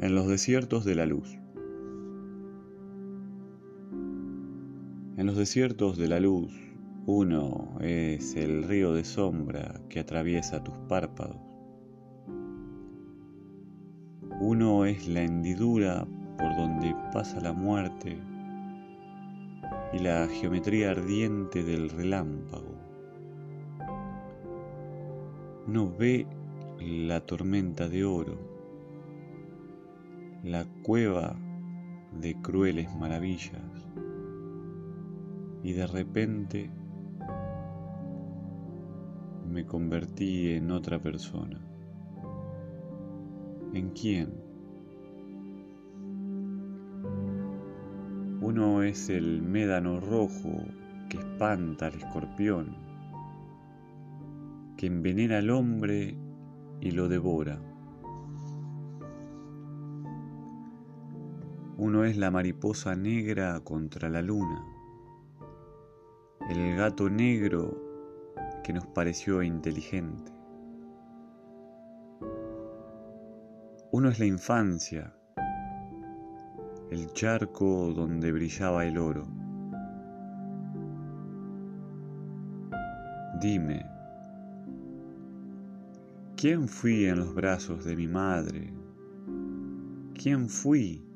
en los desiertos de la luz. En los desiertos de la luz, uno es el río de sombra que atraviesa tus párpados. Uno es la hendidura por donde pasa la muerte y la geometría ardiente del relámpago. Uno ve la tormenta de oro, la cueva de crueles maravillas y de repente me convertí en otra persona. ¿En quién? Uno es el médano rojo que espanta al escorpión, que envenena al hombre y lo devora. Uno es la mariposa negra contra la luna, el gato negro que nos pareció inteligente. Uno es la infancia, el charco donde brillaba el oro. Dime, ¿quién fui en los brazos de mi madre? ¿Quién fui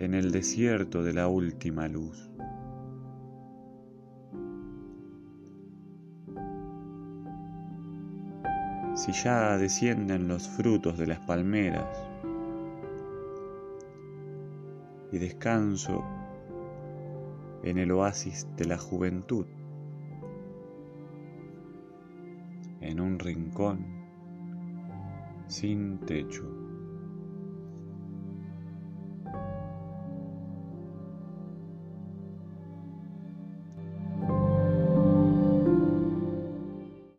en el desierto de la última luz? Si ya descienden los frutos de las palmeras, y descanso en el oasis de la juventud, en un rincón sin techo.